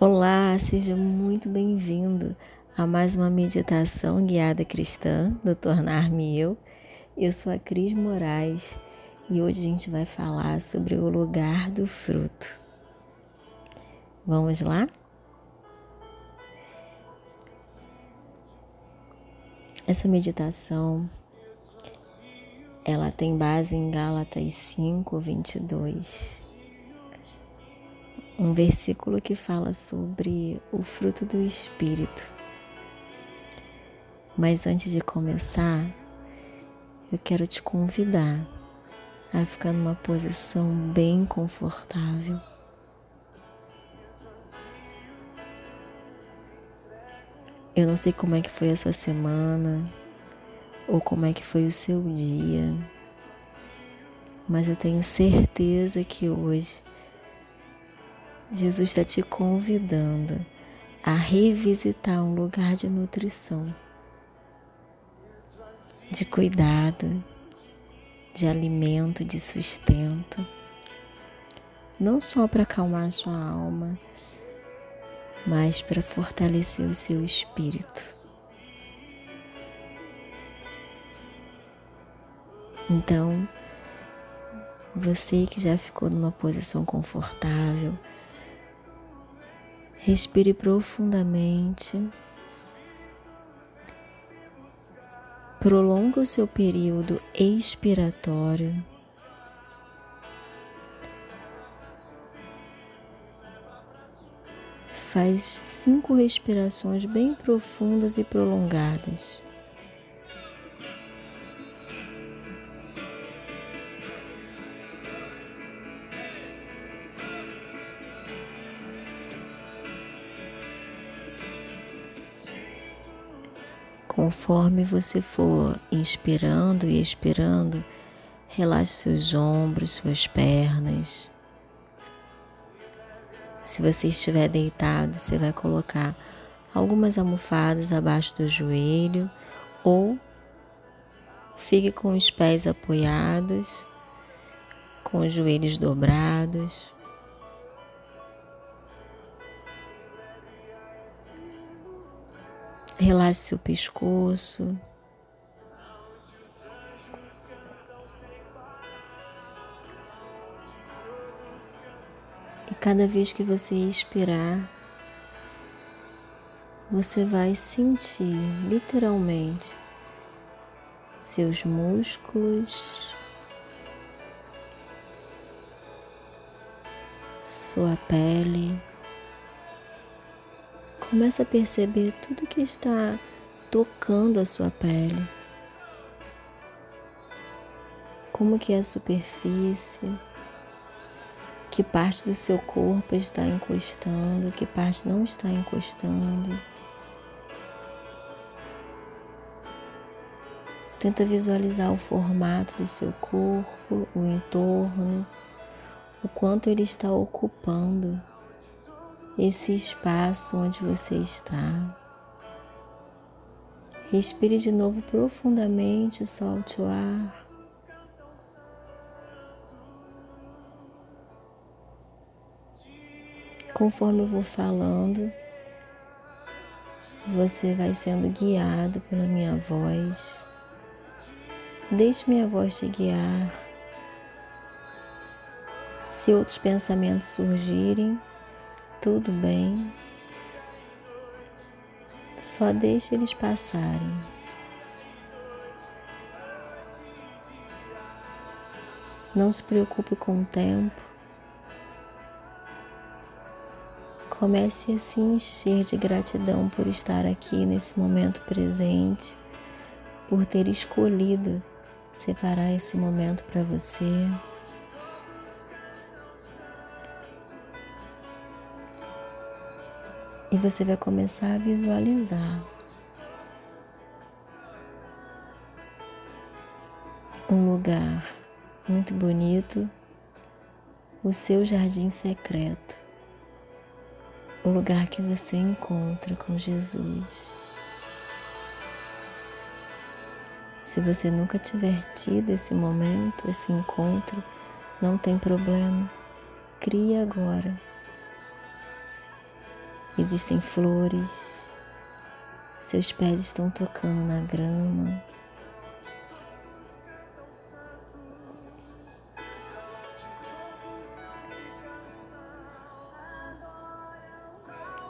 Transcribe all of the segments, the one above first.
Olá, seja muito bem-vindo a mais uma meditação guiada cristã do Tornar-me Eu. Eu sou a Cris Moraes e hoje a gente vai falar sobre o lugar do fruto. Vamos lá? Essa meditação ela tem base em Gálatas 5, 22 um versículo que fala sobre o fruto do Espírito. Mas antes de começar, eu quero te convidar a ficar numa posição bem confortável. Eu não sei como é que foi a sua semana ou como é que foi o seu dia, mas eu tenho certeza que hoje Jesus está te convidando a revisitar um lugar de nutrição, de cuidado, de alimento, de sustento, não só para acalmar sua alma, mas para fortalecer o seu espírito. Então, você que já ficou numa posição confortável, Respire profundamente. Prolonga o seu período expiratório. Faz cinco respirações bem profundas e prolongadas. Conforme você for inspirando e expirando, relaxe seus ombros, suas pernas. Se você estiver deitado, você vai colocar algumas almofadas abaixo do joelho ou fique com os pés apoiados, com os joelhos dobrados. Relaxe seu pescoço. E cada vez que você expirar, você vai sentir literalmente seus músculos, sua pele. Começa a perceber tudo que está tocando a sua pele. Como que é a superfície, que parte do seu corpo está encostando, que parte não está encostando. Tenta visualizar o formato do seu corpo, o entorno, o quanto ele está ocupando esse espaço onde você está. Respire de novo profundamente, solte o ar. Conforme eu vou falando, você vai sendo guiado pela minha voz. Deixe minha voz te guiar. Se outros pensamentos surgirem, tudo bem. Só deixe eles passarem. Não se preocupe com o tempo. Comece a se encher de gratidão por estar aqui nesse momento presente, por ter escolhido separar esse momento para você. E você vai começar a visualizar um lugar muito bonito, o seu jardim secreto, o lugar que você encontra com Jesus. Se você nunca tiver tido esse momento, esse encontro, não tem problema. Crie agora existem flores, seus pés estão tocando na grama.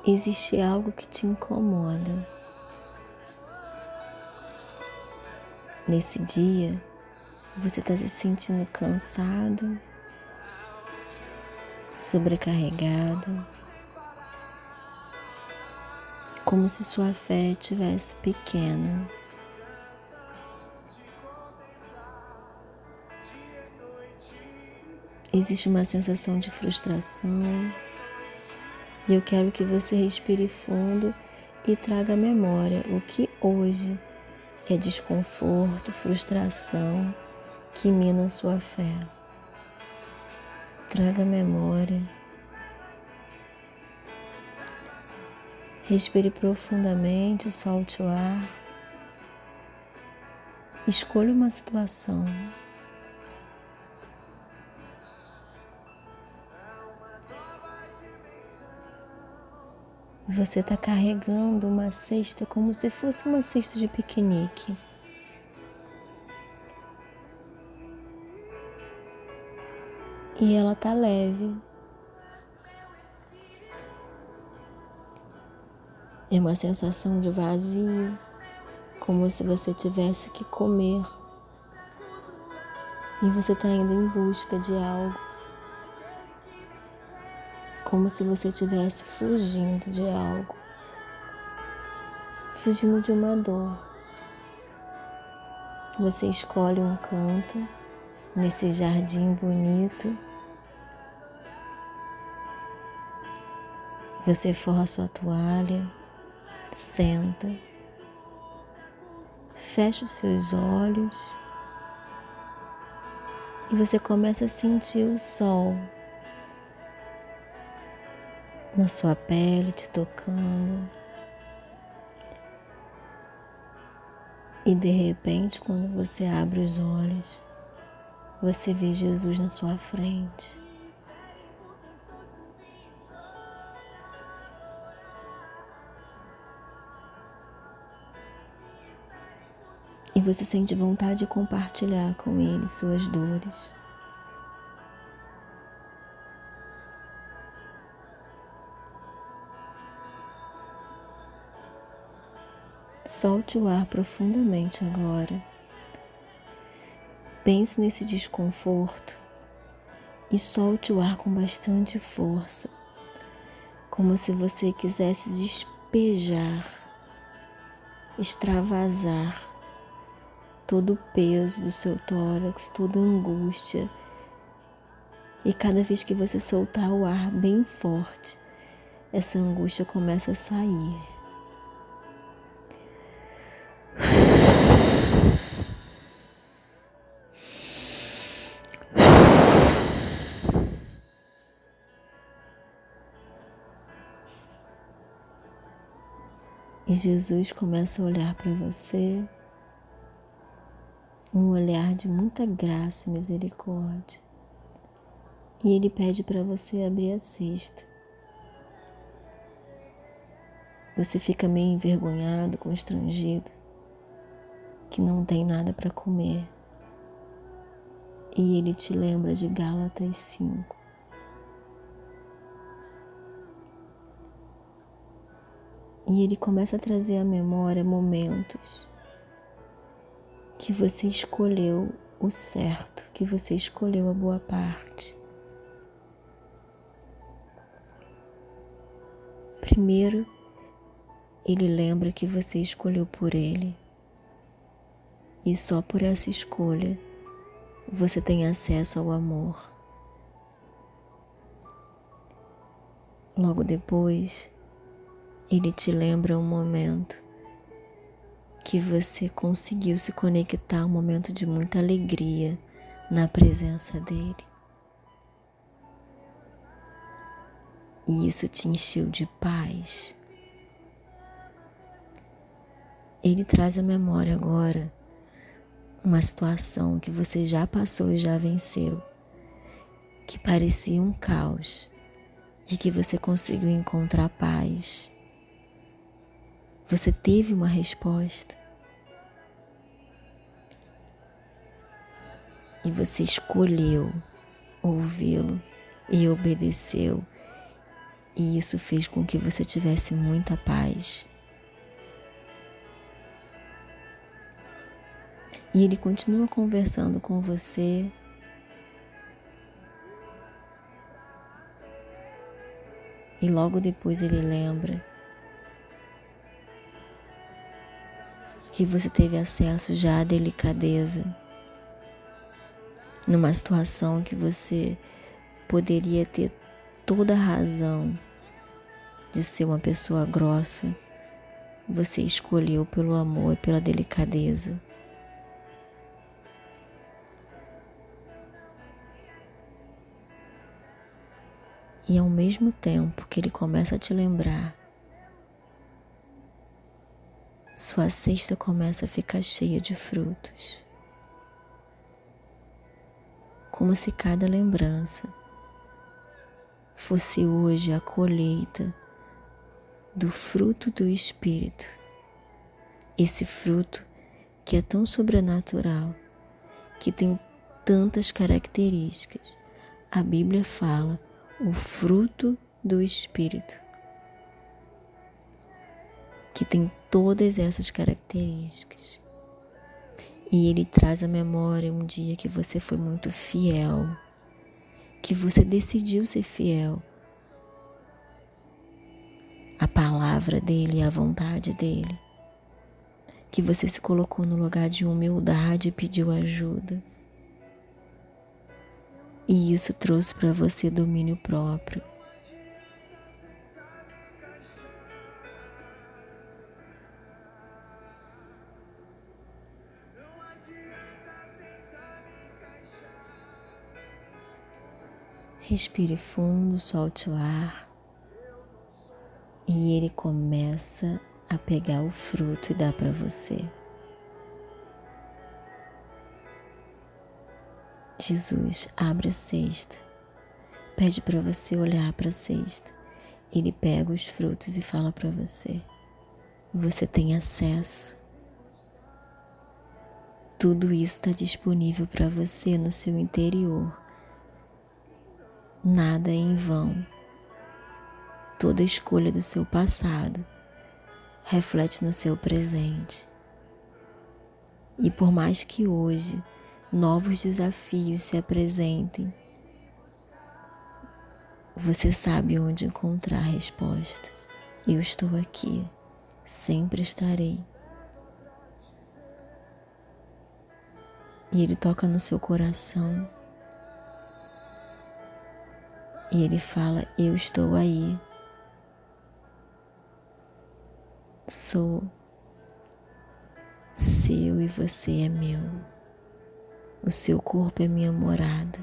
Existe algo que te incomoda. Nesse dia, você está se sentindo cansado, sobrecarregado, como se sua fé estivesse pequena. Existe uma sensação de frustração e eu quero que você respire fundo e traga à memória o que hoje é desconforto, frustração que mina sua fé. Traga memória. Respire profundamente, solte o ar. Escolha uma situação. Você está carregando uma cesta como se fosse uma cesta de piquenique. E ela tá leve. É uma sensação de vazio, como se você tivesse que comer. E você está indo em busca de algo como se você estivesse fugindo de algo, fugindo de uma dor. Você escolhe um canto nesse jardim bonito. Você forra sua toalha, senta, fecha os seus olhos e você começa a sentir o sol na sua pele te tocando. E de repente, quando você abre os olhos, você vê Jesus na sua frente. E você sente vontade de compartilhar com ele suas dores. Solte o ar profundamente agora. Pense nesse desconforto e solte o ar com bastante força, como se você quisesse despejar, extravasar todo o peso do seu tórax, toda a angústia. E cada vez que você soltar o ar bem forte, essa angústia começa a sair. E Jesus começa a olhar para você, um olhar de muita graça e misericórdia. E ele pede para você abrir a cesta. Você fica meio envergonhado, constrangido, que não tem nada para comer. E ele te lembra de Gálatas 5. E ele começa a trazer à memória momentos que você escolheu o certo, que você escolheu a boa parte. Primeiro, ele lembra que você escolheu por ele. E só por essa escolha você tem acesso ao amor. Logo depois, ele te lembra um momento que você conseguiu se conectar, um momento de muita alegria na presença dele. E isso te encheu de paz. Ele traz à memória agora uma situação que você já passou e já venceu, que parecia um caos e que você conseguiu encontrar paz. Você teve uma resposta. E você escolheu ouvi-lo e obedeceu. E isso fez com que você tivesse muita paz. E ele continua conversando com você. E logo depois ele lembra que você teve acesso já à delicadeza numa situação que você poderia ter toda a razão de ser uma pessoa grossa, você escolheu pelo amor e pela delicadeza. E ao mesmo tempo que ele começa a te lembrar, sua cesta começa a ficar cheia de frutos. Como se cada lembrança fosse hoje a colheita do fruto do Espírito. Esse fruto que é tão sobrenatural, que tem tantas características. A Bíblia fala o fruto do Espírito, que tem todas essas características. E ele traz à memória um dia que você foi muito fiel, que você decidiu ser fiel à palavra dele, à vontade dele, que você se colocou no lugar de humildade e pediu ajuda e isso trouxe para você domínio próprio. Respire fundo, solte o ar e ele começa a pegar o fruto e dar para você. Jesus abre a cesta, pede para você olhar para a cesta. Ele pega os frutos e fala para você: você tem acesso. Tudo isso está disponível para você no seu interior. Nada é em vão. Toda escolha do seu passado reflete no seu presente. E por mais que hoje novos desafios se apresentem, você sabe onde encontrar a resposta. Eu estou aqui, sempre estarei. E Ele toca no seu coração. E Ele fala: Eu estou aí. Sou seu e você é meu. O seu corpo é minha morada.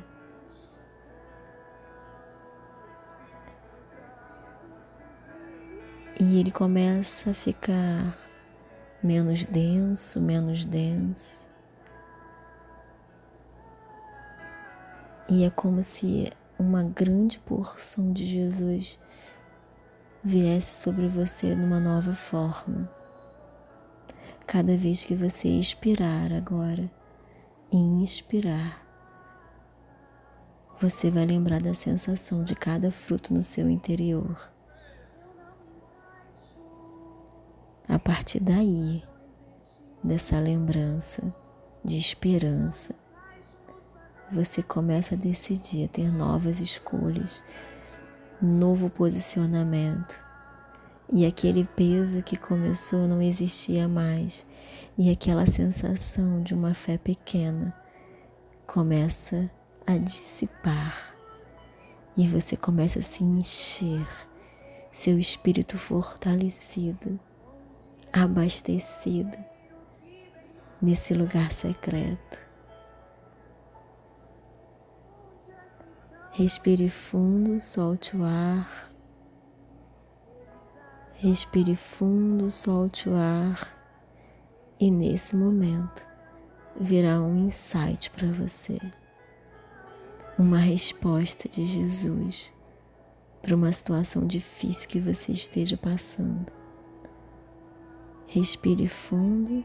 E ele começa a ficar menos denso, menos denso. E é como se uma grande porção de Jesus viesse sobre você numa nova forma. Cada vez que você expirar agora, e inspirar, você vai lembrar da sensação de cada fruto no seu interior. A partir daí, dessa lembrança de esperança, você começa a decidir a ter novas escolhas, novo posicionamento. E aquele peso que começou não existia mais e aquela sensação de uma fé pequena começa a dissipar e você começa a se encher, seu espírito fortalecido, abastecido nesse lugar secreto. Respire fundo, solte o ar. Respire fundo, solte o ar. E nesse momento virá um insight para você, uma resposta de Jesus para uma situação difícil que você esteja passando. Respire fundo.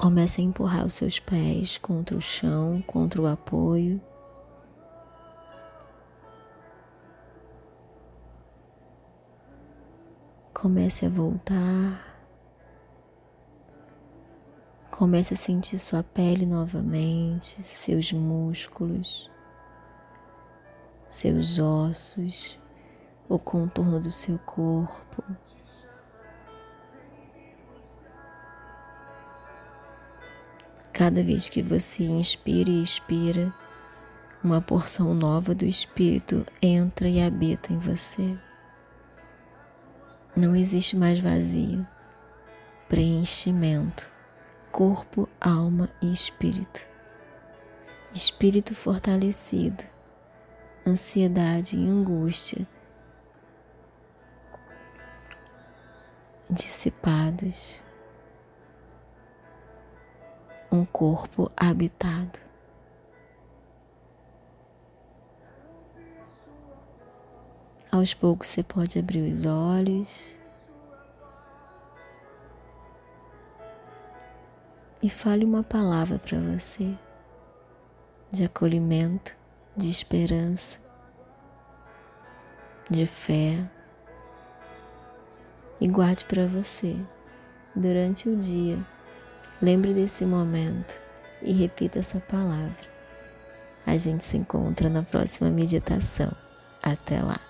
Comece a empurrar os seus pés contra o chão, contra o apoio. Comece a voltar. Comece a sentir sua pele novamente, seus músculos, seus ossos, o contorno do seu corpo. Cada vez que você inspira e expira, uma porção nova do Espírito entra e habita em você. Não existe mais vazio, preenchimento, corpo, alma e espírito. Espírito fortalecido, ansiedade e angústia. Dissipados, um corpo habitado. Aos poucos você pode abrir os olhos e fale uma palavra para você de acolhimento, de esperança, de fé. E guarde para você durante o dia. Lembre desse momento e repita essa palavra. A gente se encontra na próxima meditação. Até lá.